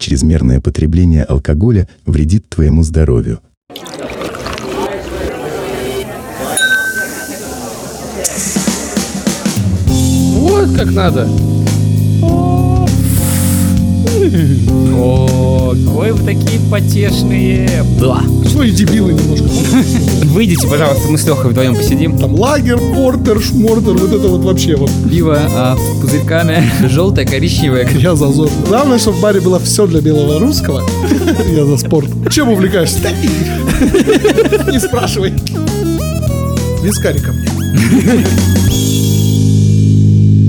Чрезмерное потребление алкоголя вредит твоему здоровью. Вот как надо. О, какой вы такие потешные. Да. Что и дебилы немножко. Выйдите, пожалуйста, мы с Лехой вдвоем посидим. Там лагер, портер, шмортер, вот это вот вообще вот. Пиво а, с пузырьками, желтое, коричневое. Я за зор. Главное, чтобы в баре было все для белого русского. Я за спорт. Чем увлекаешься? Не спрашивай. Вискарика мне.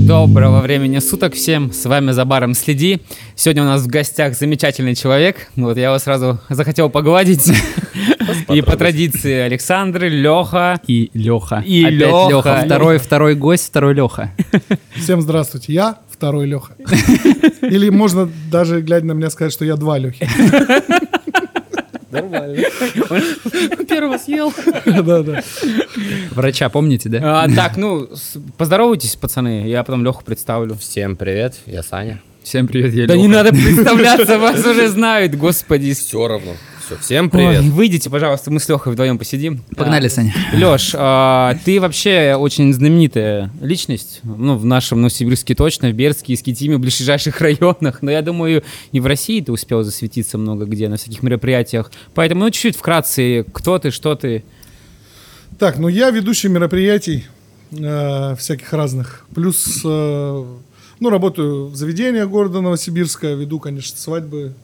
Доброго времени суток всем, с вами за баром следи. Сегодня у нас в гостях замечательный человек. Вот я его сразу захотел погладить. И по традиции Александр, Леха. И Леха. И Опять Лёха. Леха. Второй, второй гость, второй Леха. Всем здравствуйте. Я второй Леха. Или можно даже, глядя на меня, сказать, что я два Лехи. Первого съел. Да, да. Врача, помните, да? А, так, ну, поздоровайтесь, пацаны, я потом Леху представлю. Всем привет, я Саня. Всем привет, я Да не надо представляться, вас уже знают, господи. Все равно. Все, всем Ой, привет. выйдите, пожалуйста, мы с Лехой вдвоем посидим. Погнали, Саня. Леш, ты вообще очень знаменитая личность, ну, в нашем Новосибирске точно, в Бердске, Искитиме, в ближайших районах, но я думаю, и в России ты успел засветиться много где, на всяких мероприятиях. Поэтому, ну, чуть-чуть вкратце, кто ты, что ты. Так, ну я ведущий мероприятий э, всяких разных. Плюс, э, ну, работаю в заведениях города Новосибирска, веду, конечно, свадьбы,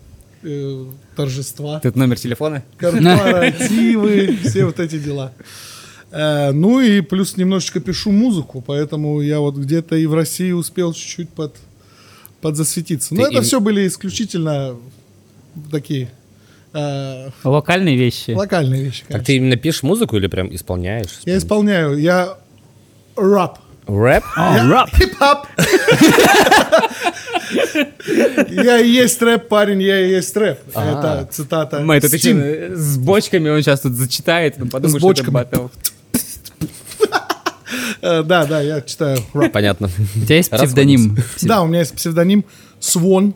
э, торжества, Тут номер телефона? корпоративы, все вот эти дела. Э, ну и плюс немножечко пишу музыку, поэтому я вот где-то и в России успел чуть-чуть под, подзасветиться. Но Ты это им- все были исключительно такие э, Локальные вещи. локальные вещи. Так конечно. ты именно пишешь музыку или прям исполняешь? Я исполняю, я рап. Рэп? рэп. Хип-хоп. Я и есть рэп, парень, я и есть рэп. Это цитата. Мы с ним. еще с бочками он сейчас тут зачитает, ну, подумаешь, С бочками. что это батл. Да, да, я читаю рэп. Понятно. У тебя есть псевдоним? Да, у меня есть псевдоним Свон.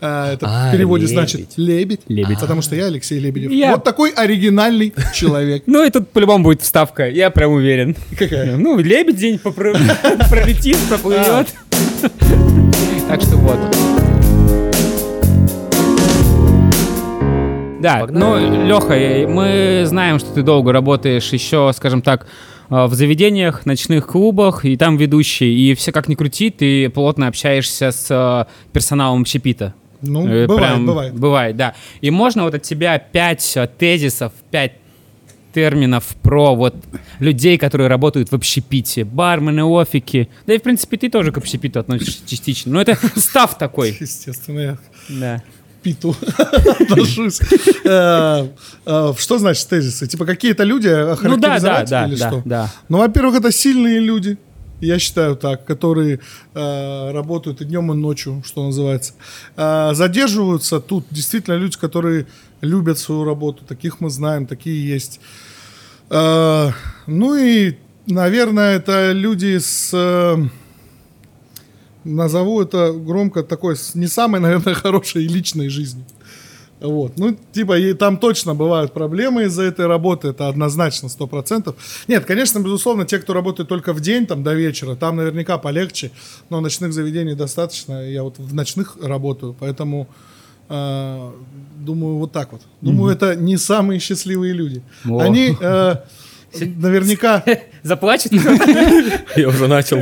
Э, Это А, в переводе лебедь. значит лебедь. Лебедь. Потому что я Алексей Лебедев. Я- Вот такой оригинальный человек. Ну и тут по-любому будет вставка, я прям уверен. Какая? Ну, лебедень попро- пролетит, проплывет. Так что вот. Да, ну, Леха, мы знаем, что ты долго работаешь еще, скажем так, э, в заведениях, ночных клубах, и там ведущий, и все как ни крути, ты плотно общаешься с э, персоналом общепита. Ну, Э, бывает, прям бывает. Бывает, да. И можно вот от тебя пять э, тезисов, пять терминов про вот людей, которые работают в общепите. Бармены, офики. Да и, в принципе, ты тоже к общепиту относишься частично. Но это став такой. Естественно, я Да. питу отношусь. Э, Что значит тезисы? Типа какие-то люди Ну да, да, да. Ну, во-первых, это сильные люди, я считаю так, которые э, работают и днем, и ночью, что называется. Э, задерживаются тут действительно люди, которые любят свою работу. Таких мы знаем, такие есть. Э, ну и, наверное, это люди с... э, назову это громко такой, не самой, наверное, хорошей личной жизнью. Вот. Ну, типа, и там точно бывают проблемы из-за этой работы, это однозначно, сто процентов. Нет, конечно, безусловно, те, кто работает только в день, там, до вечера, там наверняка полегче, но ночных заведений достаточно, я вот в ночных работаю, поэтому э, думаю, вот так вот. Думаю, это не самые счастливые люди. О. Они э, наверняка... Заплачет? Я уже начал.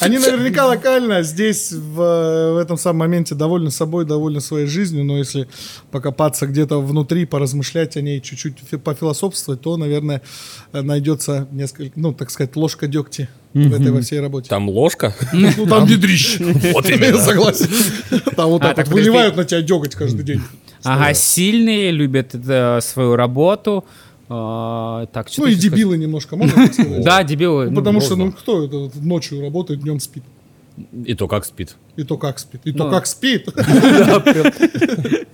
Они наверняка локально здесь, в, в этом самом моменте, довольны собой, довольны своей жизнью, но если покопаться где-то внутри, поразмышлять о ней, чуть-чуть фи- пофилософствовать, то, наверное, найдется несколько, ну, так сказать, ложка дегтя в этой во всей работе. Там ложка? Ну, там ведрищ. Вот именно. согласен. Там вот А, так выливают на тебя деготь каждый день. Ага, сильные, любят э, свою работу. А, Так, Ну и дебилы немножко, можно так сказать? Да, дебилы. Ну, ну, Потому что, ну, кто это ночью работает, днем спит? И то как спит. И то как спит. И то Ну. как спит.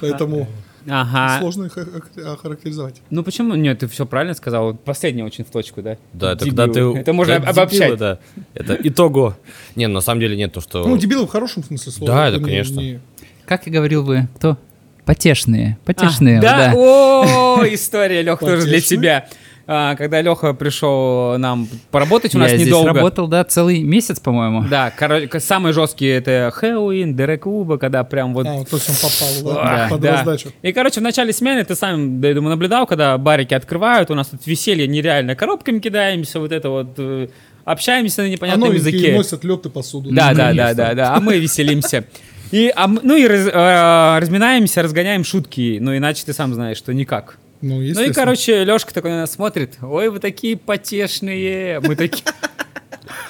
Поэтому Ага. сложно их ох- охарактеризовать. Ну почему? Нет, ты все правильно сказал. Вот Последнее очень в точку, да? Да, это когда ты... Это можно обобщать. да. Это итого. Не, на самом деле нет, то, что... Ну, дебилы в хорошем смысле слова. Да, это это, не- конечно. не- Как и говорил бы, кто? Потешные. Потешные. А, да? да. О, история, Лех, тоже для тебя. А, Когда Леха пришел нам поработать, у Я нас здесь недолго. работал, да, целый месяц, по-моему. Да, короче, самые жесткие это Хэллоуин, Дерек Уба, когда прям вот А, вот точно попал, да, Да, под да. раздачу. И, короче, в начале смены ты сам, да, я думаю, наблюдал, когда барики открывают, у нас тут веселье нереально, коробками кидаемся, вот это вот, э, общаемся на А непонятном новенькие языке. носят лед и посуду. Да, Ну, да, да, да, да, а мы веселимся. И, а ну и раз- э, разминаемся, разгоняем шутки, ну иначе ты сам знаешь, что никак. Ну, Ну и, короче, Лешка такой на нас смотрит, ой, вы такие потешные, мы такие...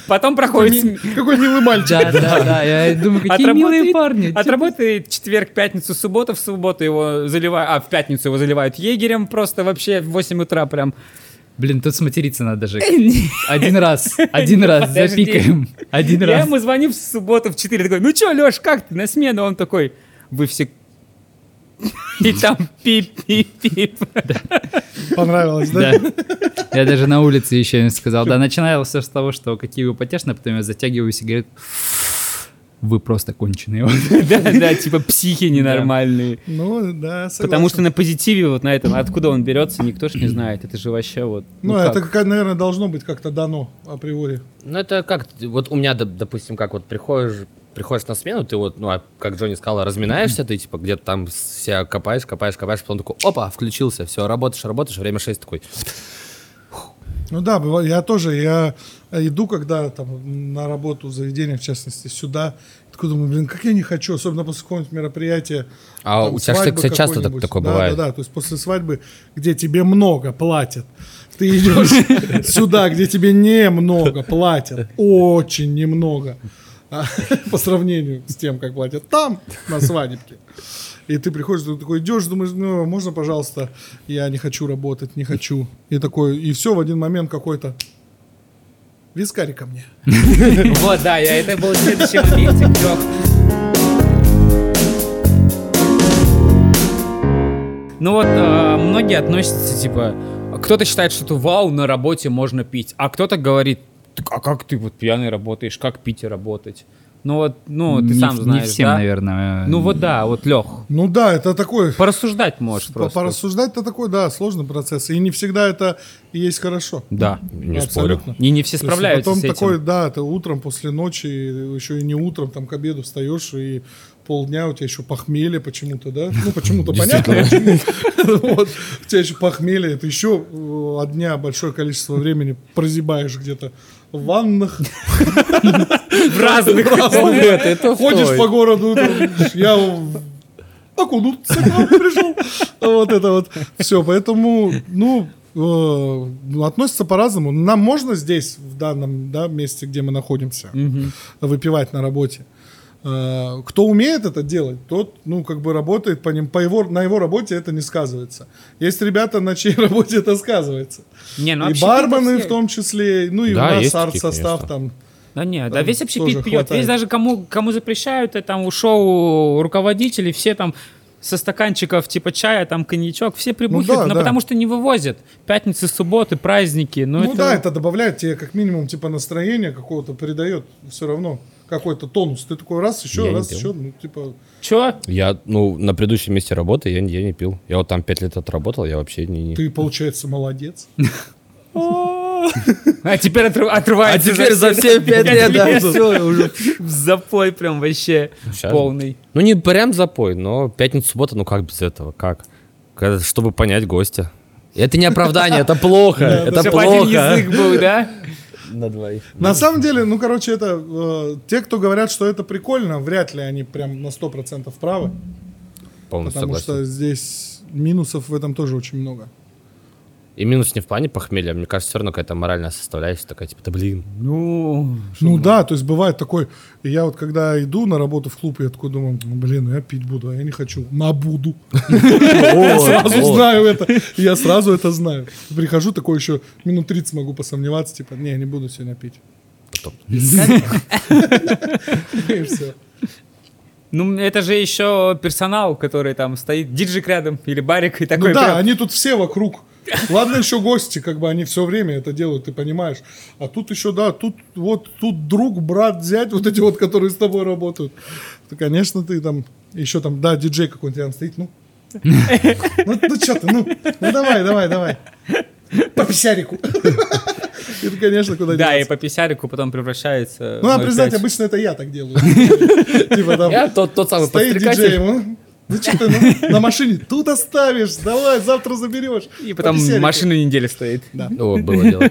Потом проходит... Какой милый мальчик. Да, да, да. Я думаю, какие милые парни. Отработает четверг, пятницу, субботу, в субботу его заливают, а в пятницу его заливают егерем просто вообще в 8 утра прям. Блин, тут сматериться надо же. Один раз, один раз запикаем. Один Я раз. ему звоню в субботу в 4, такой, ну чё, Леш, как ты на смену? Он такой, вы все... И там пип-пип-пип. Понравилось, да? Я даже на улице еще им сказал. Да, начиналось все с того, что какие вы потешные, потом я затягиваю сигарет. Вы просто конченые. Да, да, типа психи ненормальные. Ну, да, согласен. Потому что на позитиве вот на этом, откуда он берется, никто ж не знает. Это же вообще вот... Ну, как? это, как, наверное, должно быть как-то дано априори. Ну, это как, вот у меня, доп- допустим, как вот приходишь, приходишь на смену, ты вот, ну, а как Джонни сказал, разминаешься, ты типа где-то там себя копаешь, копаешь, копаешь, потом такой, опа, включился, все, работаешь, работаешь, время 6 такой. Ну да. Я тоже, я иду, когда там на работу в заведение, в частности, сюда, такой думаю, блин, как я не хочу, особенно после какого-нибудь мероприятия. А там, у тебя, кстати, часто так- такое да, бывает? Да, да, то есть после свадьбы, где тебе много платят, ты идешь сюда, где тебе немного платят, очень немного, по сравнению с тем, как платят там, на свадебке. И ты приходишь, ты такой идешь, думаешь, ну, можно, пожалуйста, я не хочу работать, не хочу. И такой, и все, в один момент какой-то, вискарь ко мне. Вот, да, я, это был следующий моментик, Лёх. Ну вот, э, многие относятся, типа, кто-то считает, что вау, на работе можно пить, а кто-то говорит, «Так а как ты вот пьяный работаешь, как пить и работать? Ну вот, ну, ты Не сам знаешь, Не всем, да? наверное. Ну вот да, вот, Лех, Ну да, это такой, порассуждать можешь просто. порассуждать-то такой, да, сложный процесс. И не всегда это и есть хорошо. Да. Не спорю. Абсолютно. И не все То справляются потом с этим. такой, да, ты утром после ночи, еще и не утром, там к обеду встаешь, и полдня у тебя еще похмелье почему-то, да? Ну, почему-то понятно, почему. Вот. У тебя еще похмелье, ты еще э, от дня большое количество времени прозябаешь где-то в ваннах, В разных. это ходишь по городу, я окунуться пришел. Вот это вот все. Поэтому, ну, э, ну, относятся по-разному. Нам можно здесь, в данном да, месте, где мы находимся, выпивать на работе. Э, Кто умеет это делать, тот, ну, как бы работает по ним, по его, на его работе это не сказывается. Есть ребята, на чьей работе это сказывается. Не, ну и бармены все- в том числе, ну и Да, у нас арт-состав там. Да нет, да Там весь общепит пьет. хватает. Весь даже кому, кому запрещают, и там у шоу руководители, все там со стаканчиков типа чая, там коньячок, все прибухивают, да, но да. потому что не вывозят. Пятницы, субботы, праздники. Ну, Ну, это... да, это добавляет тебе как минимум типа настроение какого-то, придает все равно какой-то тонус. Ты такой раз, еще, Я раз, еще, ну, типа... Чё? Я, ну, на предыдущем месте работы я, не- я не пил. Я вот там 5 лет отработал, я вообще не... не- Ты, получается, молодец. А теперь отрыв- отрывается. А теперь за все пять лет, да, всё, уже запой прям вообще полный. Ну, не прям запой, но пятница, суббота, ну как без этого, как? Чтобы понять гостя. Это не оправдание, это плохо, это плохо. язык был, да? На двоих. На самом деле, ну, короче, это... э, те, кто говорят, что это прикольно, вряд ли они прям на 100% правы. Полностью Потому согласен. что здесь минусов в этом тоже очень много. И минус не в плане похмелья, мне кажется, все равно какая-то моральная составляющая такая, типа, да блин. Ну, Ну да, то есть бывает такой, я вот когда иду на работу в клуб, я такой думаю, «Ну, блин, ну я пить буду, а я не хочу, на буду. Я сразу знаю это, я сразу это знаю. Прихожу такой еще минут 30 могу посомневаться, типа, не, не буду сегодня пить. И все. ну это же еще персонал, который там стоит, диджик рядом или барик и Ну такой да, прям- они тут все вокруг Ладно еще гости, как бы они все время это делают, ты понимаешь. А тут еще, да, тут вот тут друг, брат, зять, вот эти вот, которые с тобой работают. То, конечно, ты там, еще там, да, диджей какой-нибудь рядом стоит, ну. Ну, ну что ты, ну, ну давай, давай, давай. По писярику. И ты, конечно, куда Да, и по писярику потом превращается... Ну, надо признать, 0,5. обычно это я так делаю. Типа там Я тот, тот самый стоит диджей, подстрекатель. Ну что ты на машине тут оставишь, давай, завтра заберешь. И потом машину неделю стоит. О, было дело.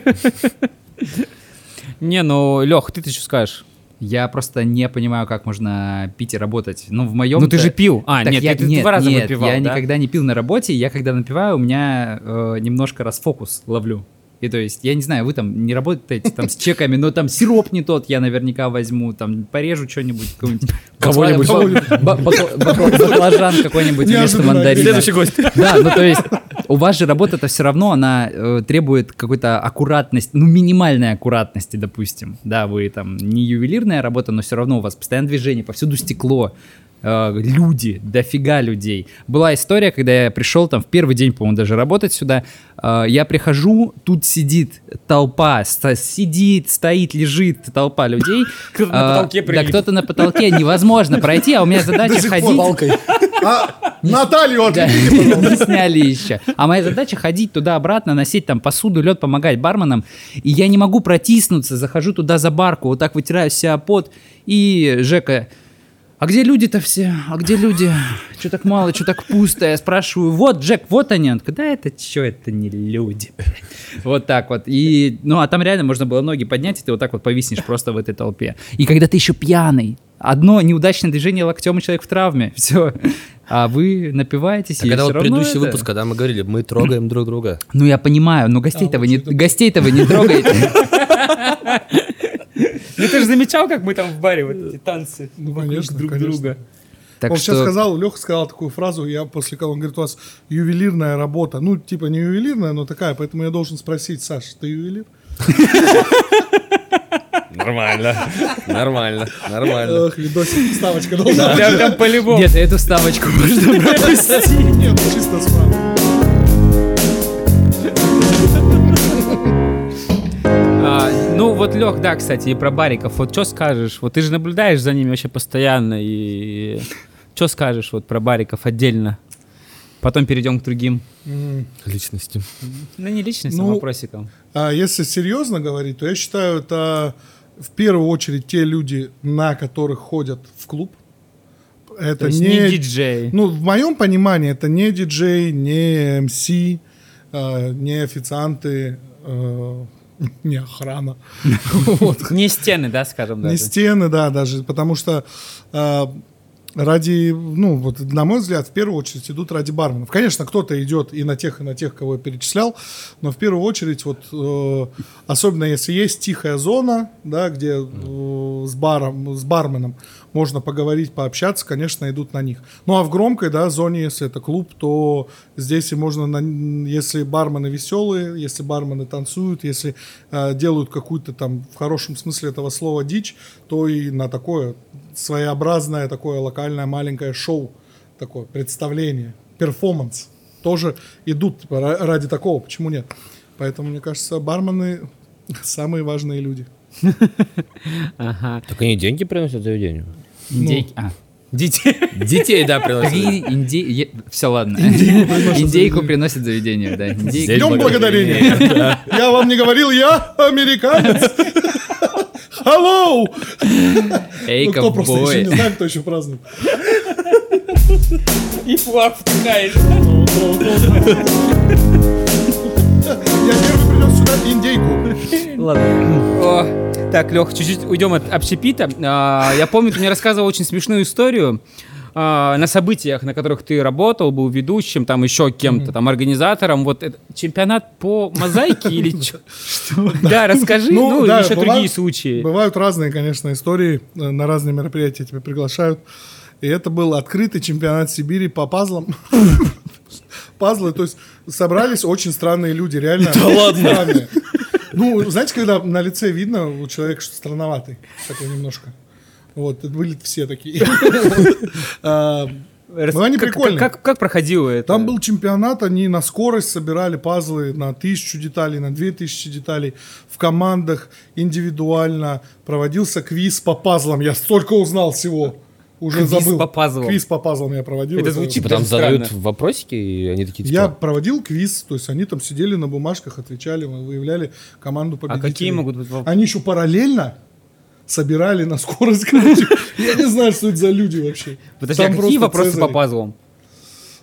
Не, ну, Лех, ты-то что скажешь? Я просто не понимаю, как можно пить и работать. Ну, в моем... Ну, ты же пил. А, Так нет, я, ты, ты нет, два раза нет, выпивал, я да? никогда не пил на работе. Я когда напиваю, у меня э, немножко расфокус ловлю. И то есть, я не знаю, вы там не работаете там с чеками, но там сироп не тот я наверняка возьму, там порежу что-нибудь. Кого-нибудь. ба- ба- бакла- бакла- Баклажан какой-нибудь вместо мандарина. Следующий гость. Да, ну то есть у вас же работа-то все равно, она э, требует какой-то аккуратности, ну минимальной аккуратности, допустим. Да, вы там не ювелирная работа, но все равно у вас постоянно движение, повсюду стекло, э, люди, дофига людей. Была история, когда я пришел там в первый день, по-моему, даже работать сюда, э, я прихожу, тут сидит толпа, сидит, стоит, лежит толпа людей. Кто-то на А, потолке Да, прилип. кто-то на потолке, невозможно пройти, а у меня задача ходить. А, Наталью Да, отвлеки, не сняли еще. А моя задача ходить туда-обратно, носить там посуду, лед, помогать барменам. И я не могу протиснуться, захожу туда за барку, вот так вытираю себя пот. И Жека, а где люди-то все? А где люди? Что так мало, что так пусто? Я спрашиваю, вот, Джек, вот они. Он такой, да это что, это не люди. Вот так вот. И, ну, а там реально можно было ноги поднять, и ты вот так вот повиснешь просто в этой толпе. И когда ты еще пьяный, одно неудачное движение локтем, и человек в травме. Все. А вы напиваетесь, А и когда вот предыдущий это- выпуск, когда мы говорили, мы трогаем друг друга. Ну, я понимаю, но гостей-то А, вы не, гостей-то вы не трогаете. Ну, ты же замечал, как мы там в баре вот эти танцы Ну, конечно, друг конечно. друга. Так он сейчас что сказал, Леха сказал такую фразу, я после кого он говорит, у вас ювелирная работа. Ну, типа не ювелирная, но такая, поэтому я должен спросить, Саш, ты ювелир? Нормально. Нормально. Нормально. Эх, видосик, ставочка должна быть. Прям там по-любому. Нет, эту ставочку можно пропустить. Нет, чисто справа. Вот, Лех, да, кстати, и про бариков. Вот что скажешь? Вот ты же наблюдаешь за ними вообще постоянно. И что скажешь вот про бариков отдельно? Потом перейдем к другим. Личности. Ну, не личностным Ну, вопросикам. А если серьезно говорить, то я считаю, это в первую очередь те люди, на которых ходят в клуб. Это То есть не диджей. Ну, в моем понимании, это не диджей, не МС, э, не официанты, э, не охрана. Не стены, да, скажем Не даже. стены, да, даже, потому что э, ради, ну, вот, на мой взгляд, в первую очередь идут ради барменов. Конечно, кто-то идет и на тех, и на тех, кого я перечислял, но в первую очередь, вот, э, особенно если есть тихая зона, да, где э, с баром, с барменом можно поговорить, пообщаться, конечно, идут на них. Ну, а в громкой, да, зоне, если это клуб, то здесь и можно, на- если бармены веселые, если бармены танцуют, если э, делают какую-то там, в хорошем смысле этого слова, дичь, то и на такое своеобразное, такое локальное маленькое шоу, такое представление, перформанс тоже идут ра- ради такого, почему нет? Поэтому, мне кажется, бармены самые важные люди. Ага. Так они деньги приносят заведению? Индейки. А. Детей. Детей, да, приносят. Инди... Все, ладно. Индейку приносит заведению, да. Днем благодарения! Я вам не говорил, я американец! Hello! Эй, Ну, кто просто еще не знает, кто еще празднует. И флаг втыкаешь. Я первый сюда индейку. Ладно. Так, Лех, чуть-чуть уйдем от общепита. А, я помню, ты мне рассказывал очень смешную историю а, на событиях, на которых ты работал, был ведущим, там еще кем-то, там организатором. Вот это чемпионат по мозаике или что? Да, расскажи. Ну, да, еще другие случаи. Бывают разные, конечно, истории. Э, На разные мероприятия тебя приглашают. И это был открытый чемпионат Сибири по пазлам. Пазлы, то есть собрались очень странные люди, реально. Да ладно. Ну, знаете, когда на лице видно у человека, что странноватый, такой немножко. Вот, были все такие. Ну, они как- прикольные. Как, как, как проходило это? Там был чемпионат, они на скорость собирали пазлы на тысячу деталей, на две тысячи деталей. В командах индивидуально проводился квиз по пазлам. Я столько узнал всего. Уже Квиз забыл. по пазлам. Квиз по пазлам я проводил. Это звучит там задают вопросики, и они такие, типа, Я проводил квиз, то есть они там сидели на бумажках, отвечали, мы выявляли команду А победителей. какие могут быть вопросы? Они еще параллельно собирали на скорость, короче. Я не знаю, что это за люди вообще. Подожди, а какие вопросы Цезарь. по пазлам?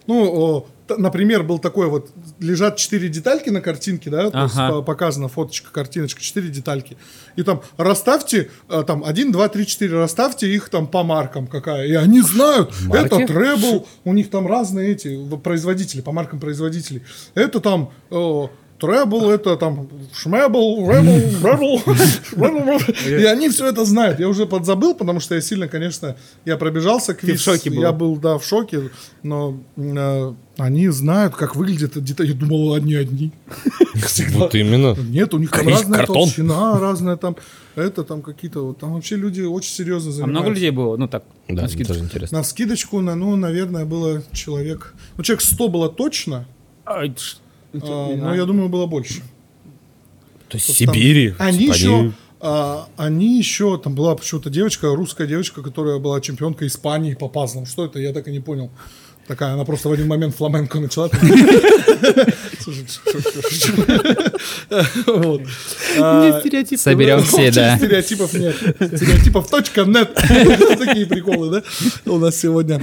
Ну, например, был такой вот, лежат четыре детальки на картинке, да, то есть Ага. по- показана фоточка, картиночка, четыре детальки. И там расставьте, э, там, один, два, три, четыре, расставьте их там по маркам какая. И они знают, Марки? это Treble, у них там разные эти производители, по маркам производителей. Это там... э, Treble, это там шмебл, ребл, ребл, ребл. И они все это знают. Я уже подзабыл, потому что я сильно, конечно, я пробежался квиз. в шоке был? Я был, да, в шоке, но э, они знают, как выглядит деталь. Я думал, одни одни. Всегда. Вот именно. Нет, у них там разная картон. толщина, разная там, это там какие-то, вот, там вообще люди очень серьезно А занимаются. много людей было? Ну так. Да, на мне скидку. тоже интересно. На скидочку, на, ну, наверное, было человек, ну, человек 100 было точно, Ай, ш- а, но знаю. я думаю, было больше. То есть Там- Сибири. Они типа, еще, а, они еще, там была почему-то девочка, русская девочка, которая была чемпионкой Испании по пазлам. Что это, я так и не понял. Такая, она просто в один момент фламенко начала. А, Соберем все, Вообще да. Стереотипов нет. Стереотипов точка нет. Такие приколы, да, у нас сегодня.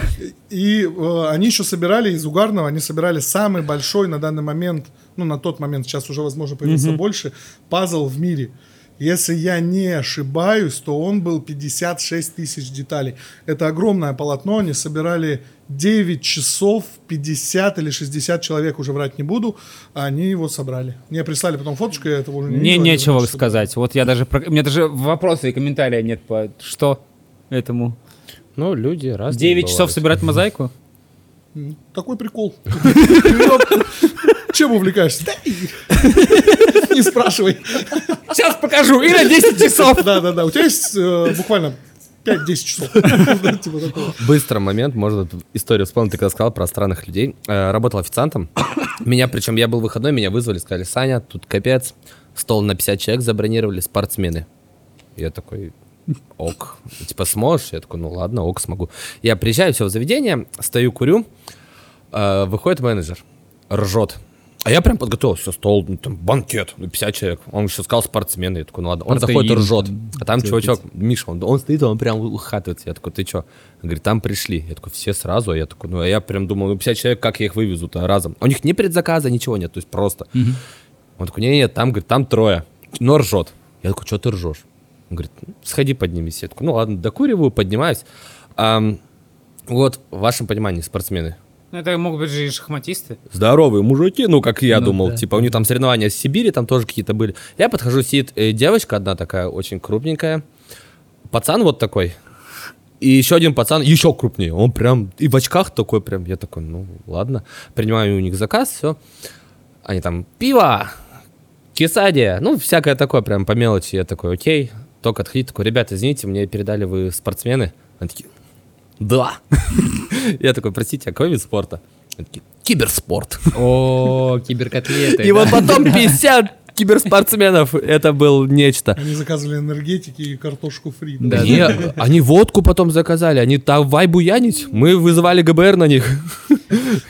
И э, они еще собирали из угарного, они собирали самый большой на данный момент, ну, на тот момент, сейчас уже, возможно, появился больше, пазл в мире. Если я не ошибаюсь, то он был 56 тысяч деталей. Это огромное полотно, они собирали 9 часов, 50 или 60 человек, уже врать не буду, они его собрали. Мне прислали потом фоточку, я этого уже не Мне нечего не знаю, что сказать. Вот я даже... про- У меня даже вопроса и комментария нет по... Что этому? Ну, люди разные 9 часов собирать мозаику? Такой прикол. Чем увлекаешься? Не спрашивай. Сейчас покажу! И на 10 часов! Да, да, да. У тебя есть э, буквально 5-10 часов. Типа. Быстро момент, можно тут историю вспомнить, ты когда сказал про странных людей. Э, работал официантом. Меня, причем я был выходной, меня вызвали, сказали, Саня, тут капец, стол на 50 человек забронировали, спортсмены. Я такой, ок. Типа, сможешь? Я такой, ну ладно, ок, смогу. Я приезжаю, все в заведение, стою, курю, э, выходит менеджер, ржет. А я прям подготовился, стол, ну, там, банкет, ну, 50 человек. Он еще сказал спортсмены. Я такой, ну ладно. Он заходит и Протеин, ржет. А там чувачок, Миша, он, он стоит, он прям ухатывается. Я такой, ты что? Он говорит, там пришли. Я такой, все сразу? А я такой, ну, а я прям думал, ну, 50 человек, как я их вывезу-то разом? У них ни предзаказа, ничего нет, то есть просто. Он такой, нет, там, говорит, там трое. Но ржет. Я такой, что ты ржешь? Он говорит, «Ну, сходи поднимись. Я такой, ну ладно, докуриваю, поднимаюсь. Ам, вот, в вашем понимании, спортсмены, Ну, это могут быть же и шахматисты. здоровые мужики, ну, как я Ну, думал. да. Типа, у них там соревнования с Сибири, там тоже какие-то были. Я подхожу, сидит э, девочка одна такая, очень крупненькая. Пацан вот такой. И еще один пацан еще крупнее. Он прям и в очках такой прям. Я такой, ну, ладно. Принимаю у них заказ, все. Они там, пиво, кесадия, ну, всякое такое прям по мелочи. Я такой, окей. Только отходить, такой, ребята, извините, мне передали вы спортсмены. Они такие, да. Я такой, простите, а какой вид спорта? Киберспорт. О, киберкотлеты. И вот потом 50 киберспортсменов. Это был нечто. Они заказывали энергетики и картошку фри. Да. Они, они водку потом заказали, они там вай буянить. Мы вызывали ГБР на них.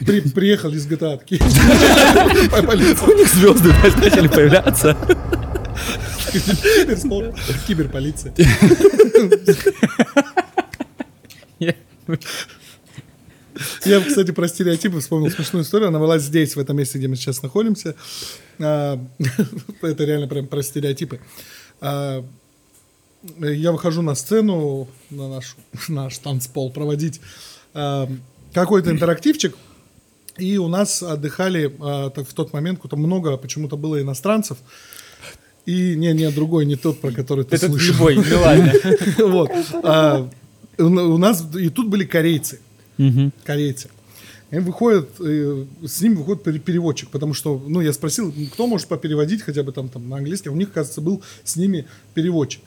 При- приехали из GTA. такие. Полиция. У них звезды начали появляться. Киберспорт. Киберполиция. Я, кстати, про стереотипы вспомнил смешную историю. Она была здесь, в этом месте, где мы сейчас находимся. А, Это реально прям про стереотипы. А, Я выхожу на сцену, на наш, наш танцпол проводить а, какой-то интерактивчик. И у нас отдыхали в тот момент, там много почему-то было иностранцев. И не, не, другой, не тот, про который ты Это слышал. любой, ну ладно. Вот. У нас и тут были корейцы. Корейцы. И выходит, э, с ним выходит пере- переводчик, потому что, ну, я спросил, кто может попереводить хотя бы там, там на английский, у них, кажется, был с ними переводчик.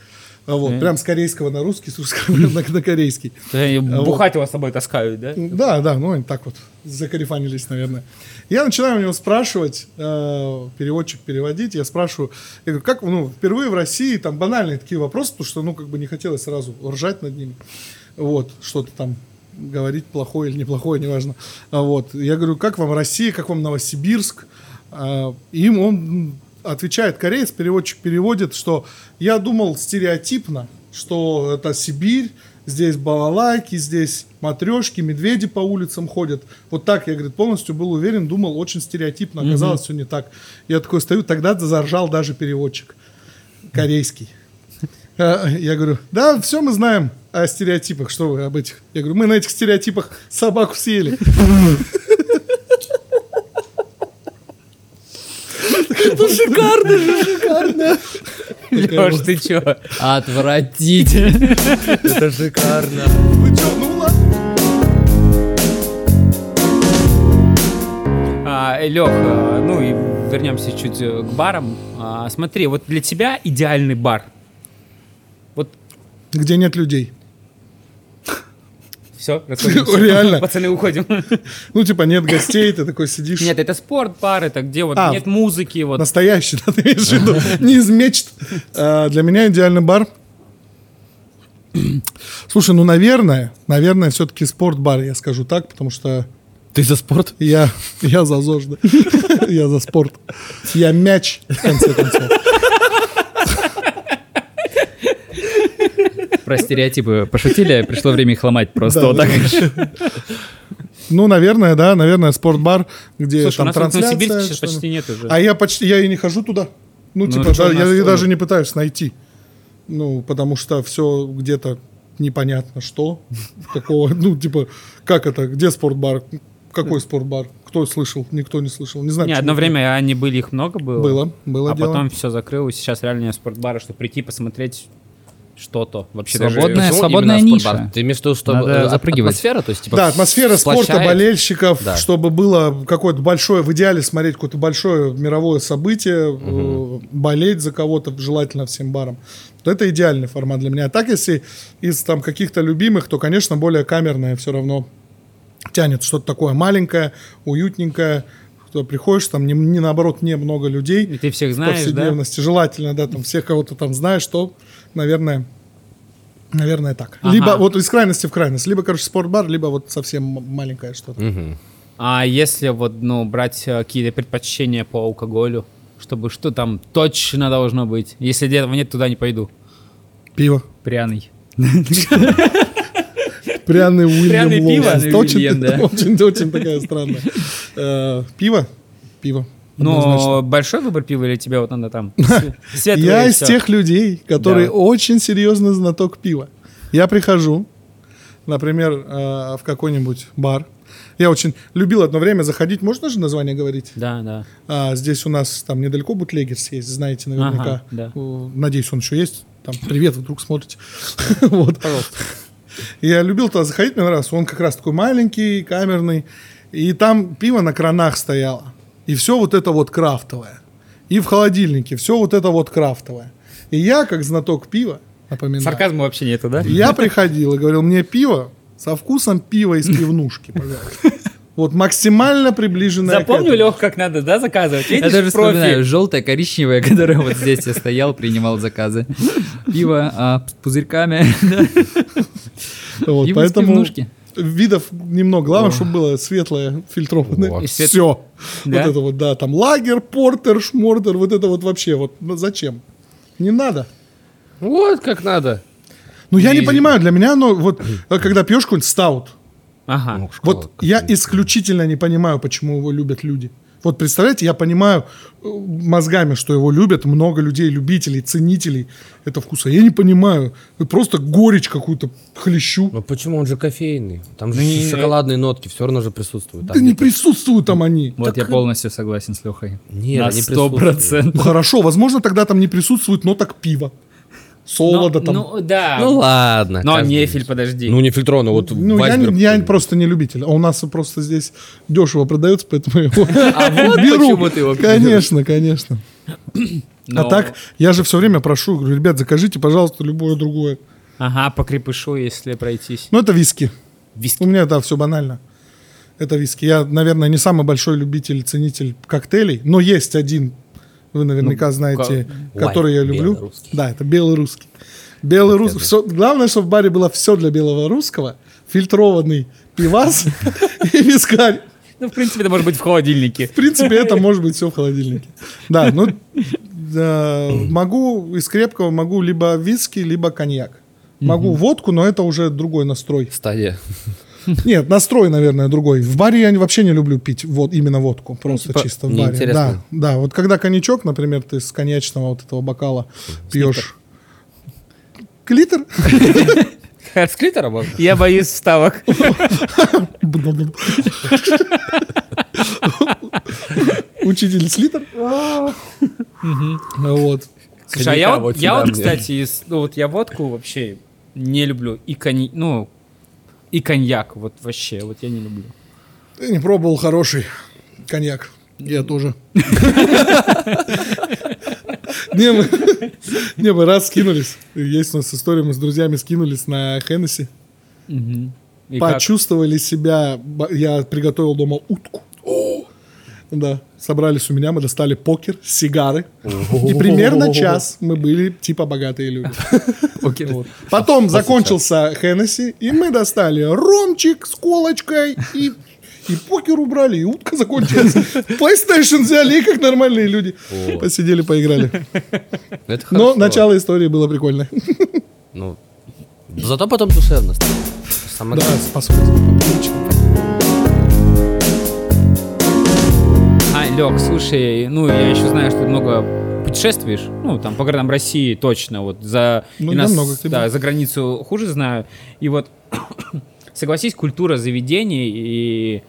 А Вот, прям с корейского на русский, с русского на, на корейский. Вот. Бухать его с собой таскают, да? Да, да, ну они так вот закарифанились, наверное. Я начинаю у него спрашивать, э, переводчик переводить, я спрашиваю, я говорю, как, ну, впервые в России, там банальные такие вопросы, потому что, ну, как бы не хотелось сразу ржать над ними, вот, что-то там говорить плохое или неплохое, неважно. А Вот, я говорю, как вам Россия, как вам Новосибирск? А, Им он отвечает кореец, переводчик переводит, что я думал стереотипно, что это Сибирь, здесь балалайки, здесь матрешки, медведи по улицам ходят. Вот так я, говорит, полностью был уверен, думал очень стереотипно, оказалось все не так. Я такой стою, тогда заржал даже переводчик корейский. А, Я говорю, да, все мы знаем о стереотипах, что вы об этих. Я говорю, мы на этих стереотипах собаку съели. Это шикарно же, шикарно. Леш, ты чё? Отвратительно. Это шикарно. Вы что, ну ладно. А, Лех, а, ну и вернемся чуть э, к барам. А, смотри, вот для тебя идеальный бар. Вот Где нет людей. Все, Реально? Пацаны, уходим. Ну, типа, нет гостей, ты такой сидишь. Нет, это спорт-бар, это где вот А, нет музыки, вот. Настоящий, да, ты имеешь в виду? Не из мечт. А, Для меня идеальный бар. Слушай, ну, наверное, наверное, все-таки спорт-бар, я скажу так, потому что Ты за спорт? я, я за ЗОЖ, да. Я за спорт. Я мяч, в конце концов. Про стереотипы пошутили, пришло время их ломать просто Да, вот так. Ну, наверное, да, наверное, спортбар, где Слушай, у там нас трансляция. Новосибирске сейчас почти нет уже. А я почти, я и не хожу туда. Ну, типа, что да, у нас я даже не пытаюсь найти. Ну, потому что все где-то непонятно что. Такого, ну, типа, как это, где спортбар? Какой спортбар? Кто слышал? Никто не слышал. Не знаю. Не, одно время они были, их много было. Было, было А дело. потом все закрылось. Сейчас реально нет спортбара, чтобы прийти посмотреть что-то. Вообще Свободная- даже... свободная ниша. спортбар? Ты имеешь в виду, что Надо э, запрыгивать. атмосфера, то есть, типа, Да, атмосфера спорта, сплощает? болельщиков, Да. чтобы было какое-то большое, в идеале смотреть какое-то большое мировое событие, э, болеть за кого-то, желательно всем баром. То это идеальный формат для меня. А так, если из там каких-то любимых, то, конечно, более камерное все равно тянет что-то такое маленькое, уютненькое. Кто приходишь, там не, не наоборот, не много людей. И ты всех в знаешь, да? повседневности. Желательно, да, там всех кого-то там знаешь, то, наверное, наверное, так. Ага. Либо вот из крайности в крайность. Либо, короче, спортбар, либо вот совсем маленькое что-то. Мгм. А если вот, ну, брать э, какие-то предпочтения по алкоголю, чтобы что там точно должно быть? Если этого нет, туда не пойду. Пиво. Пряный. Пряный Уильям Пряное пиво? Пряный Очень, да. очень, очень такая странная. Э, Пиво? Пиво. Но большой выбор пива или тебе вот надо там Я из тех людей, которые очень серьезно знаток пива. Я прихожу, например, э, в какой-нибудь бар. Я очень любил одно время заходить. Можно же название говорить? Да, да. А, здесь у нас там недалеко Бутлегерс есть, знаете наверняка. Ага, да. Надеюсь, он еще есть. Там, привет, вдруг смотрите. Вот. Пожалуйста. Я любил туда заходить, мне нравился. Он как раз такой маленький, камерный. И там пиво на кранах стояло. И все вот это вот крафтовое. И в холодильнике все вот это вот крафтовое. И я, как знаток пива, напоминаю, Сарказма вообще нету, да? я приходил и говорил, мне пиво со вкусом пива из пивнушки, пожалуйста. Вот максимально приближенное к Запомню. Лех, как надо, да, заказывать? Я Видишь, даже вспоминаю, профи. желтое, коричневое, которое вот здесь я стоял, принимал заказы. Пиво а, с пузырьками. Вот, из поэтому видов немного. Главное, чтобы было светлое, фильтрованное. О. И свет- Все. Да? Вот это вот, да, там лагер, портер, шмортер, вот это вот вообще, вот ну, зачем? Не надо. Вот как надо. Ну, я не И- понимаю, для меня, ну, вот, э, когда пьешь какой-нибудь стаут, Ага. Ну, школа вот я исключительно не понимаю, почему его любят люди. Вот представляете, я понимаю э, мозгами, что его любят много людей, любителей, ценителей этого вкуса. Я не понимаю. Просто горечь какую-то хлещу. Ну почему он же кофейный? Там же Не- шоколадные нотки все равно же присутствуют. Да не присутствуют там они. Вот я полностью согласен с Лехой. Нет, На они сто присутствуют. процентов. Ну, хорошо, возможно, тогда там не присутствует ноток пива. Солода там. Ну, да. Ну ладно. Но каждый- нефель, подожди. Ну не фильтрованный, вот Ну, я, не- я просто не любитель. А у нас просто здесь дешево продается, поэтому я его А вот беру. почему ты его Конечно, конечно. А Но- так, я же все время прошу, говорю, ребят, закажите, пожалуйста, любое другое. Ага, по крепышу, если пройтись. Ну, это виски. Виски. У меня, да, все банально. Это виски. Я, наверное, не самый большой любитель, ценитель коктейлей, но есть один, вы наверняка знаете, ка- который я люблю. белорусский. Да, это белый русский. Белый русский. Всё- главное, чтобы в баре было все для белого русского. Фильтрованный пивас и вискарь. Ну, в принципе, это может быть в холодильнике. В принципе, это может быть все в холодильнике. Да, ну, могу из крепкого, могу либо виски, либо коньяк. Могу водку, но это уже другой настрой. Стадия. Нет, настрой, наверное, другой. В баре я вообще не люблю пить вот именно водку, просто типа, чисто в баре. Да, неинтересно. да. Вот когда коньячок, например, ты с коньячного вот этого бокала пьешь. Клитер? С клитора можно? Я боюсь вставок. Учитель слитер? Вот. Слушай, а я вот, я вот, кстати, из- ну вот я водку вообще не люблю. И коньяк, ну, и коньяк, вот вообще, вот я не люблю. Ты не пробовал хороший коньяк. Я тоже. Не, мы, не, мы раз скинулись. Есть у нас история, мы с друзьями скинулись на Хеннесси. Как? Почувствовали себя... б- Я приготовил дома утку. Да, собрались у меня, мы достали покер, сигары. И примерно час мы были типа богатые люди. Вот. Потом закончился Хеннесси, и мы достали ромчик с колочкой и и покер убрали, и утка закончилась. PlayStation взяли, и как нормальные люди. Посидели, поиграли. Это Но хорошо. начало истории было прикольное. Ну, зато потом душевно стало. Самое Да, главное. Лег, слушай, ну, я еще знаю, что ты много путешествуешь, ну, там, по городам России точно, вот, за... Ну, и нас, много. Да, за границу хуже знаю, и вот, согласись, культура заведений и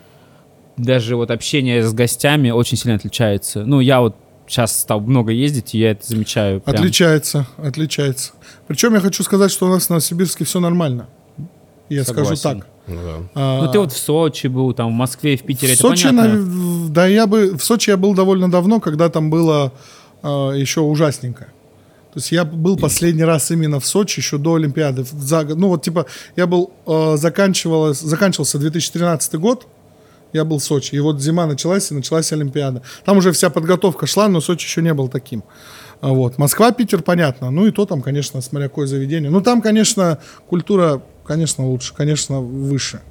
даже вот общение с гостями очень сильно отличается. Ну, я вот сейчас стал много ездить, и я это замечаю. прям. Отличается, отличается. Причем я хочу сказать, что у нас в Новосибирске все нормально. Я скажу Согласен. так. Ну да. А, Ну, ты вот в Сочи был, там, в Москве, в Питере, в это Сочи, понятно. нав- да, я бы в Сочи я был довольно давно, когда там было а, еще ужасненько. То есть я был последний раз именно в Сочи еще до Олимпиады. За, ну вот типа я был заканчивалось, заканчивался 2013 год, я был в Сочи, и вот зима началась и началась Олимпиада. Там уже вся подготовка шла, но Сочи еще не был таким. А Вот. Москва, Питер, понятно. Ну и то там, конечно, смотря какое заведение. Ну там, конечно, культура, конечно, лучше, конечно, выше.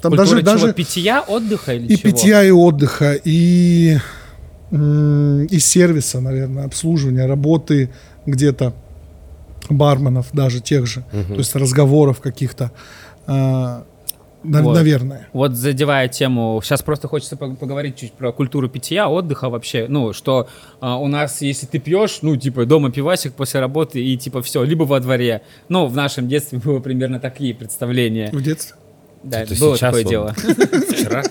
Там Культура даже, чего, даже питья, отдыха или и чего? питья, и отдыха, и, и сервиса, наверное, обслуживания, работы где-то барменов даже тех же, то есть разговоров каких-то, а, Вот. наверное. Вот задевая тему, сейчас просто хочется пог- поговорить чуть про культуру питья, отдыха вообще. Ну, что а, у нас, если ты пьешь, ну, типа, дома пивасик после работы и, типа, все, либо во дворе. Ну, в нашем детстве было примерно такие представления. В детстве. Да, Это было такое он. дело. Вчера.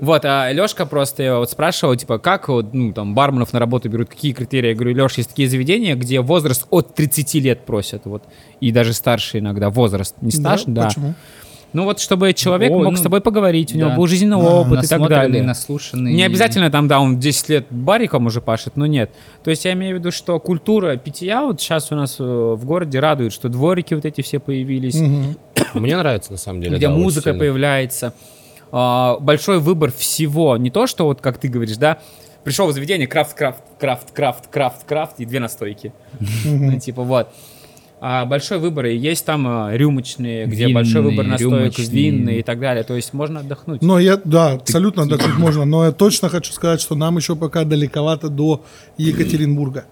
Вот, а Лешка просто вот спрашивал, типа, как вот, ну, там, барменов на работу берут, какие критерии? Я говорю, Леш, есть такие заведения, где возраст от 30 лет просят, вот, и даже старше иногда, возраст, не стаж, да. Почему? Ну вот, чтобы человек О, мог ну, с тобой поговорить, у него да. был жизненный Да, опыт и так далее. наслушанный. Не обязательно там, да, он 10 лет бариком уже пашет, но нет. То есть я имею в виду, что культура питья вот сейчас у нас э, в городе радует, что дворики вот эти все появились, Мгм. Мне нравится, на самом деле. где да, музыка появляется. А, большой выбор всего. Не то, что вот, как ты говоришь, да, пришел в заведение, крафт, крафт, крафт, крафт, крафт, крафт и две настойки. Ну, Типа вот. А большой выбор, и есть там а, рюмочные, где большой Винные, выбор настоек, винные и так далее. То есть можно отдохнуть. Но я, да, абсолютно отдохнуть можно, но я точно хочу сказать, что нам еще пока далековато до Екатеринбурга.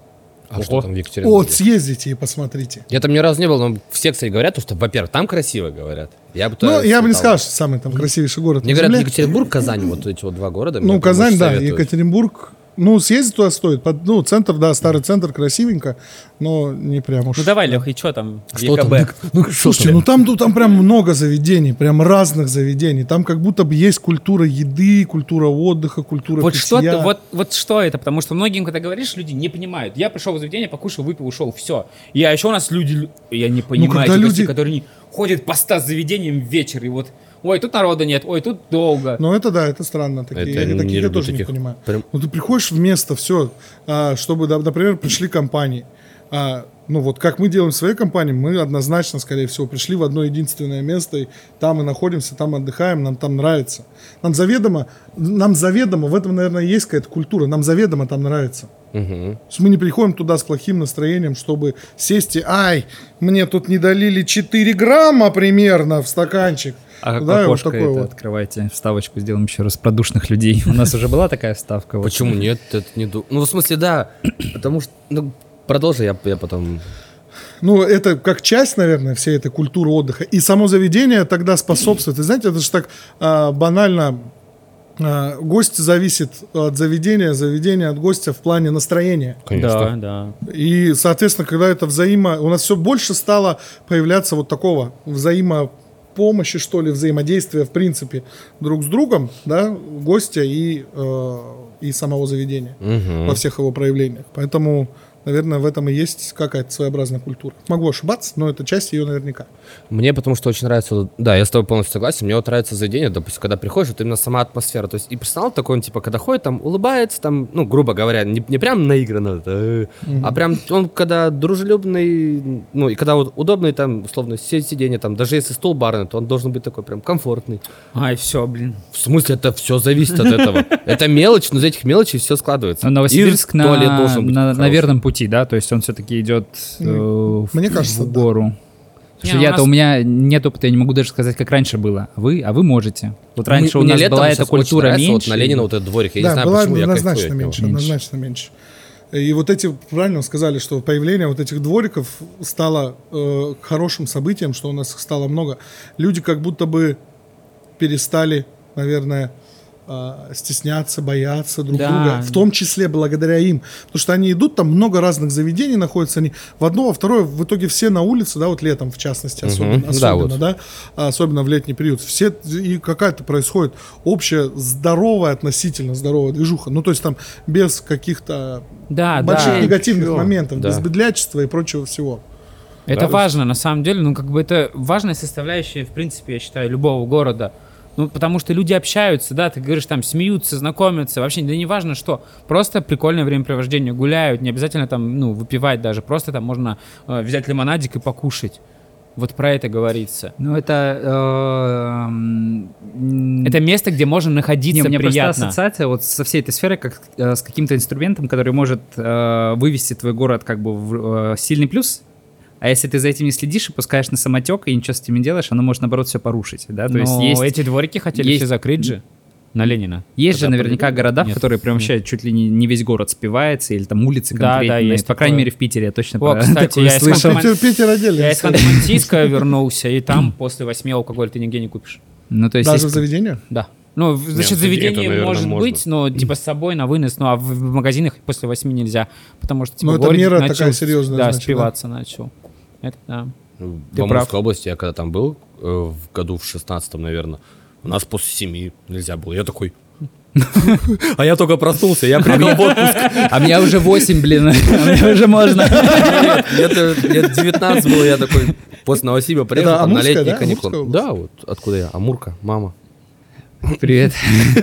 А что там в Екатеринбурге? Вот, съездите и посмотрите. Я там ни разу не был, но все, кстати, говорят, что, во-первых, там красиво говорят. Я бы Ну, я бы не сказал, что самый там красивейший город Мне говорят. Екатеринбург, Казань, вот эти вот два города. Ну, Казань, да, советуют. Екатеринбург. Ну, съездить туда стоит. Под- ну, центр, да, старый центр, красивенько, но не прям уж. Ну давай, Леха, и что там? в Что там? Ну, Слушайте, там? ну там, ну там прям много заведений, прям разных заведений. Там как будто бы есть культура еды, культура отдыха, культура Вот что, питья. вот, вот что это? Потому что многим, когда говоришь, люди не понимают. Я пришел в заведение, покушал, выпил, ушел, все. И а еще у нас люди, лю- я не понимаю, когда эти гости, люди- которые не ходят по ста заведениям вечер, и вот ой, тут народа нет, ой, тут долго. Ну, это да, это странно. Такие, Это я не таких я тоже не таких. понимаю. Прям- Ну, ты приходишь в место, все, чтобы, да, например, пришли компании. А, ну, вот как мы делаем в своей компании, мы однозначно, скорее всего, пришли в одно единственное место, и там мы находимся, там отдыхаем, нам там нравится. Нам заведомо, нам заведомо, в этом, наверное, есть какая-то культура, нам заведомо там нравится. Есть мы не приходим туда с плохим настроением, чтобы сесть и, ай, мне тут не долили 4 грамма примерно в стаканчик. А Да, вот окошко такое это вот. открывайте. Вставочку сделаем еще раз про душных людей. У нас уже была такая вставка. вот. Почему нет? Это не ду- Ну, в смысле, да. Потому что... Ну, продолжи, я, я потом... Ну, это как часть, наверное, всей этой культуры отдыха. И само заведение тогда способствует. И знаете, это же так а, банально. А, гость зависит от заведения, заведение от гостя в плане настроения. Да, да. И, соответственно, когда это взаимо... У нас все больше стало появляться вот такого взаимопомощи, что ли, взаимодействия, в принципе, друг с другом, да, гостя и, э, и самого заведения Мгм. во всех его проявлениях. Поэтому, наверное, в этом и есть какая-то своеобразная культура. Могу ошибаться, но это часть ее наверняка. Мне потому что очень нравится, да, я с тобой полностью согласен, мне вот нравится заведение, допустим, когда приходишь, вот именно сама атмосфера, то есть и персонал такой, он типа, когда ходит, там, улыбается, там, ну, грубо говоря, не, не прям наигранно, э, а прям он, когда дружелюбный, ну, и когда вот удобный, там, условно, си- сиденье, там, даже если стул барный, то он должен быть такой прям комфортный. Ай, все, блин. В смысле, это все зависит от этого. Это мелочь, но из этих мелочей все складывается. Ну, Новосибирск на, на, верном пути, да, то есть он все-таки идет э, в, Мне кажется, в да. гору. Потому Не, что у я-то нас- у меня нет опыта, я не могу даже сказать, как раньше было. А вы, а вы можете. Вот раньше у Мне нас летом была эта культура нравится меньше. Вот на Ленина вот этот дворик, я не да, знаю, была почему я однозначно меньше, Меньше. однозначно меньше. И вот эти, правильно сказали, что появление вот этих двориков стало э, хорошим событием, что у нас их стало много. Люди как будто бы перестали, наверное, э, стесняться, бояться друг Да. друга, в том числе благодаря им. Потому что они идут, там много разных заведений находятся, они в одно, во второе, в итоге все на улице, да, вот летом в частности, особенно, да, особенно, вот. да, а особенно в летний период. Все, и какая-то происходит общая здоровая, относительно здоровая движуха. Ну, то есть там без каких-то Да, больших да. негативных Чё? моментов, Да. без бедлячества и прочего всего. Это Да. важно, на самом деле, ну, как бы это важная составляющая, в принципе, я считаю, любого города. Ну, потому что люди общаются, да, ты говоришь, там, смеются, знакомятся, вообще, да не важно что, просто прикольное времяпровождение, гуляют, не обязательно там, ну, выпивать даже, просто там можно э, взять лимонадик и покушать. Вот про это говорится. Ну, это... э, Это место, где можно находиться Не, у меня приятно. просто ассоциация вот со всей этой сферой, как э, с каким-то инструментом, который может э, вывести твой город как бы в э, сильный плюс. А если ты за этим не следишь и пускаешь на самотек и ничего с этим не делаешь, оно может наоборот все порушить, да? То есть Но есть, эти дворики хотели есть- все закрыть же на Ленина. есть же наверняка по-другому? города, в Нет. которые прям вообще чуть ли не, не весь город спивается или там улицы Да, да, конкретные. есть По крайней мере в Питере я точно О, про кстати, я из слышал. Ханты-Мансийска- Питер, Питер отдельно. Я из Ханты-Мансийска вернулся, и там после восьми алкоголь ты нигде не купишь. Ну то есть Даже в есть- заведении? Да. Ну, в- значит, в заведении заведение это, наверное, может можно. быть, но типа с собой на вынос, ну а в, в магазинах после восьми нельзя, потому что типа Ну, это город мера начал, такая серьезная, да, значит, спиваться начал. Это да. В Ты Амурской прав. области, я когда там был, э, в году в 16 наверное, у нас после семи нельзя было. Я такой... А я только проснулся, я приехал в отпуск. А мне уже 8, блин, а мне уже можно. Лет лет 19 было, я такой после Новосибирска приехал на летние да? каникулы. Да, вот откуда я. Амурка, мама. Привет.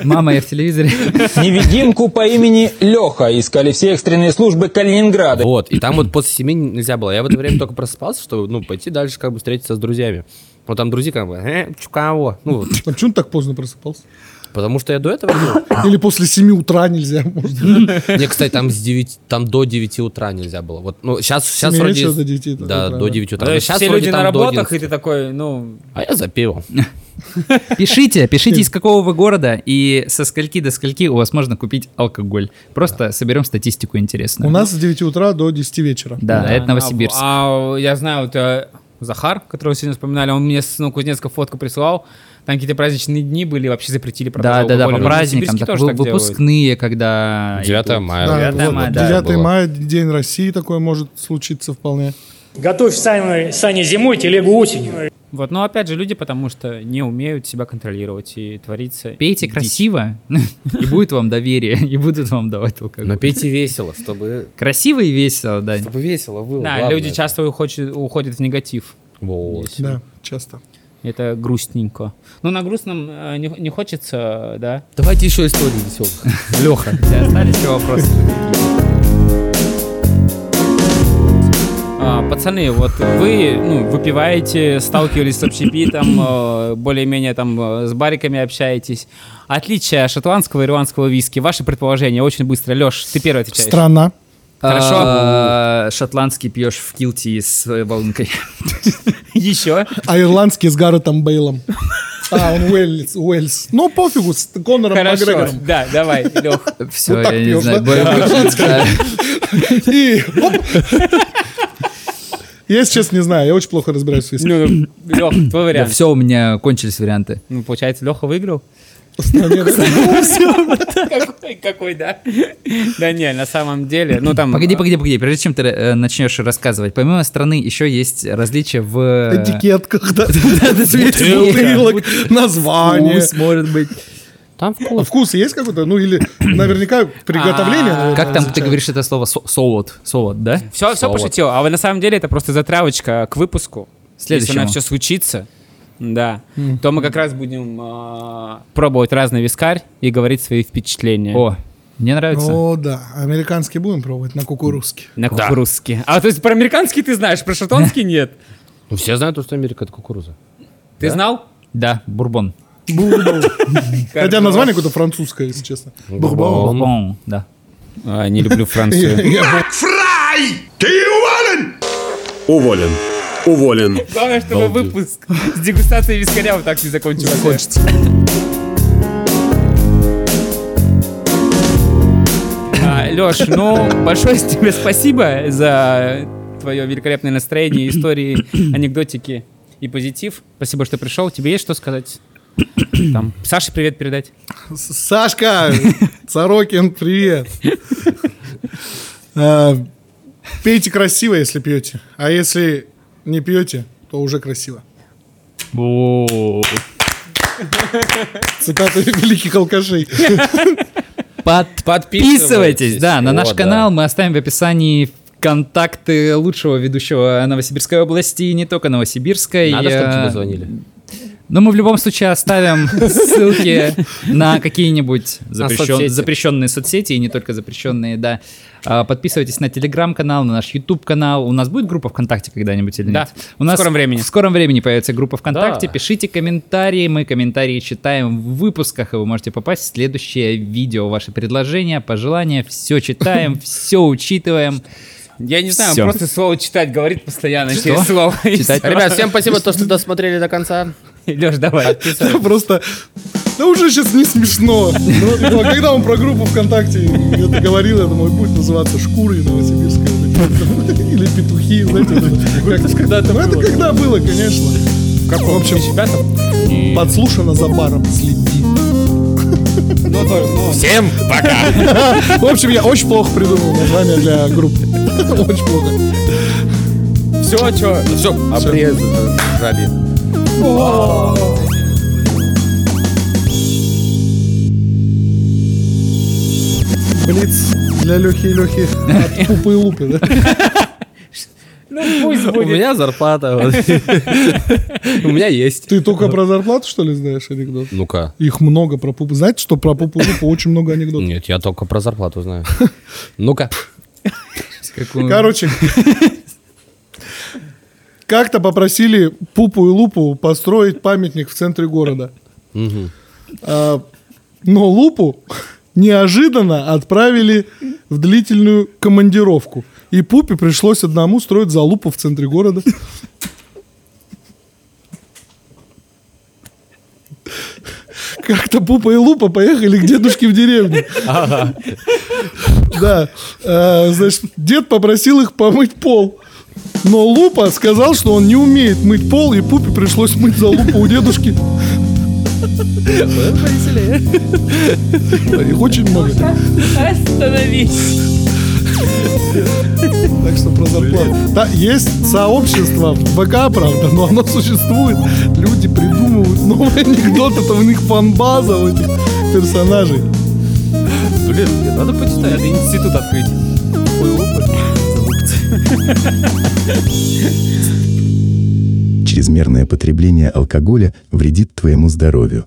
Мама, я в телевизоре. Невидимку по имени Леха искали все экстренные службы Калининграда. Вот, и там вот после семи нельзя было. Я в это время только просыпался, чтобы, ну, пойти дальше, как бы встретиться с друзьями. Вот там друзья как бы, э, кого? Ну, вот, А почему ты так поздно просыпался? Потому что я до этого, Или после 7 утра нельзя? может? Мне, кстати, там с 9, там до 9 утра нельзя было. Вот, ну, сейчас, сейчас вроде... до 9 утра, Да, да. до 9 утра. Щас все люди на работах, и 11. ты такой, ну, А я за пивом. Пишите, пишите, из какого вы города и со скольки до скольки у вас можно купить алкоголь. Просто соберем статистику интересную. У нас с 9 утра до 10 вечера. Да, Да, это Новосибирск. А, а, я знаю, вот э, Захар, которого сегодня вспоминали, он мне с ну, Кузнецка фотку присылал. Там какие-то праздничные дни были, вообще запретили продажу Да, да, да, по праздникам, так, тоже вы- так делают. выпускные, когда... 9 идут. мая. Да, 9 вот, мая, да, 9 было. мая, День России, такое может случиться вполне. Готовь сани, сани зимой, телегу осенью. Вот, но опять же, люди потому что не умеют себя контролировать и творится. Пейте дичь. красиво, и будет вам доверие, и будут вам давать алкоголь. Но пейте весело, чтобы, Красиво и весело, да. чтобы весело было. Да, люди часто уходят, в негатив. Вот. Да, часто. Это грустненько. Ну, на грустном э, не, не хочется, да? Давайте еще истории веселых. Леха. У тебя остались еще вопросы? Пацаны, вот вы ну, выпиваете, сталкивались с общепитом, э, более-менее там э, с бариками общаетесь. Отличие шотландского и ирландского виски. Ваши предположения очень быстро. Леш, ты первый отвечаешь. Страна. Хорошо. А, Шотландский пьешь в килти с волнкой. Еще. А ирландский с Гарретом Бейлом. А, он Уэльс. Уэльс. Ну, пофигу, с Конором Хорошо. Макгрегором. Да, давай, Лех. Все, Вот так я не знаю. И оп. Я, если честно, не знаю. Я очень плохо разбираюсь в виске. Ну, Лех, твой Да вариант. все, у меня кончились варианты. Ну, получается, Леха выиграл? Какой, да? Да не, на самом деле, ну там... Погоди, погоди, погоди. Прежде чем ты э, начнешь рассказывать, помимо страны еще есть различия в... э, Этикетках, да. Бутылок, название. Может быть. Там А вкус. вкус есть какой-то? Ну, или наверняка приготовление. А, наверное, Как там ты говоришь это слово? Со- Солод. Солод, да? Все, все пошутил. А вы на самом деле это просто затравочка к выпуску. Следующему. Если у нас все случится, да, то мы как раз будем а, пробовать разный вискарь и говорить свои впечатления. О, мне нравится. О, да. Американский будем пробовать на кукурузке. На кукурузский. А то есть про американский ты знаешь, про шотландский нет. Ну, все знают, то, что Америка это кукуруза. Ты знал? Да, бурбон. Бурбон. Хотя название какое-то французское, если честно. Бурбон. Да. А, не люблю Францию. Уволен. Уволен. Главное, чтобы выпуск с дегустацией вискаря вот так не закончился. Закончится. Леш, ну, большое тебе спасибо за твое великолепное настроение, истории, анекдотики и позитив. Спасибо, что пришел. Тебе есть что сказать? Там, Саше привет передать. Сашка, Сорокин, привет. А, Пейте красиво, если пьете. А если не пьете, то уже красиво. О, Цитаты великих алкашей. Подписывайтесь, да, на О, наш да. канал. Мы оставим в описании контакты лучшего ведущего Новосибирской области, и не только Новосибирской. Надо, чтобы Э, тебе звонили. Но мы в любом случае оставим ссылки на какие-нибудь запрещен- соцсети. запрещенные соцсети, и не только запрещенные, да. А, Подписывайтесь на телеграм-канал, на наш YouTube-канал. У нас будет группа ВКонтакте когда-нибудь или Да, нет? У нас в скором времени. В скором времени появится группа ВКонтакте. Да. Пишите комментарии, мы комментарии читаем в выпусках, и вы можете попасть в следующее видео. Ваши предложения, пожелания, все читаем, все учитываем. Я не знаю, Всё. просто слово читать говорит постоянно Что? через слово. Читать? Ребят, всем спасибо, то, что досмотрели до конца. Леш, давай. Это просто... Да уже сейчас не смешно. Ну, типа, когда он про группу ВКонтакте это говорил, я думаю, будет называться «Шкуры Новосибирская». Или «Петухи», знаете. вот это. Как- когда-то Ну, это было. когда было, конечно. В общем, подслушано за баром, следи. Ну, то- ну, Всем пока! В общем, я очень плохо придумал название для группы. Очень плохо. Все, что? Ну все, обрезали. Блиц для Лехи и Лехи от пупы и лупы, да? Ну, пусть У будет. меня зарплата. вот. У меня есть. Ты только про зарплату, что ли, знаешь анекдот? Ну-ка. Их много про пупу. Знаете, что про пупу очень много анекдотов? Нет, я только про зарплату знаю. Ну-ка. Короче, как-то попросили Пупу и Лупу построить памятник в центре города. А, Но Лупу неожиданно отправили в длительную командировку. И Пупе пришлось одному строить залупу в центре города. Как-то Пупа и Лупа поехали к дедушке в деревню. Да. Э, Значит, дед попросил их помыть пол. Но Лупа сказал, что он не умеет мыть пол, и Пупе пришлось мыть за Лупу у дедушки. Их очень много. Остановись. Так что про зарплату. Да, есть сообщество в ВК, правда, но оно существует. Люди придумывают новые анекдоты, это у них фан-база у этих персонажей. Блин, мне надо почитать. Надо институт открыть. Чрезмерное потребление алкоголя вредит твоему здоровью.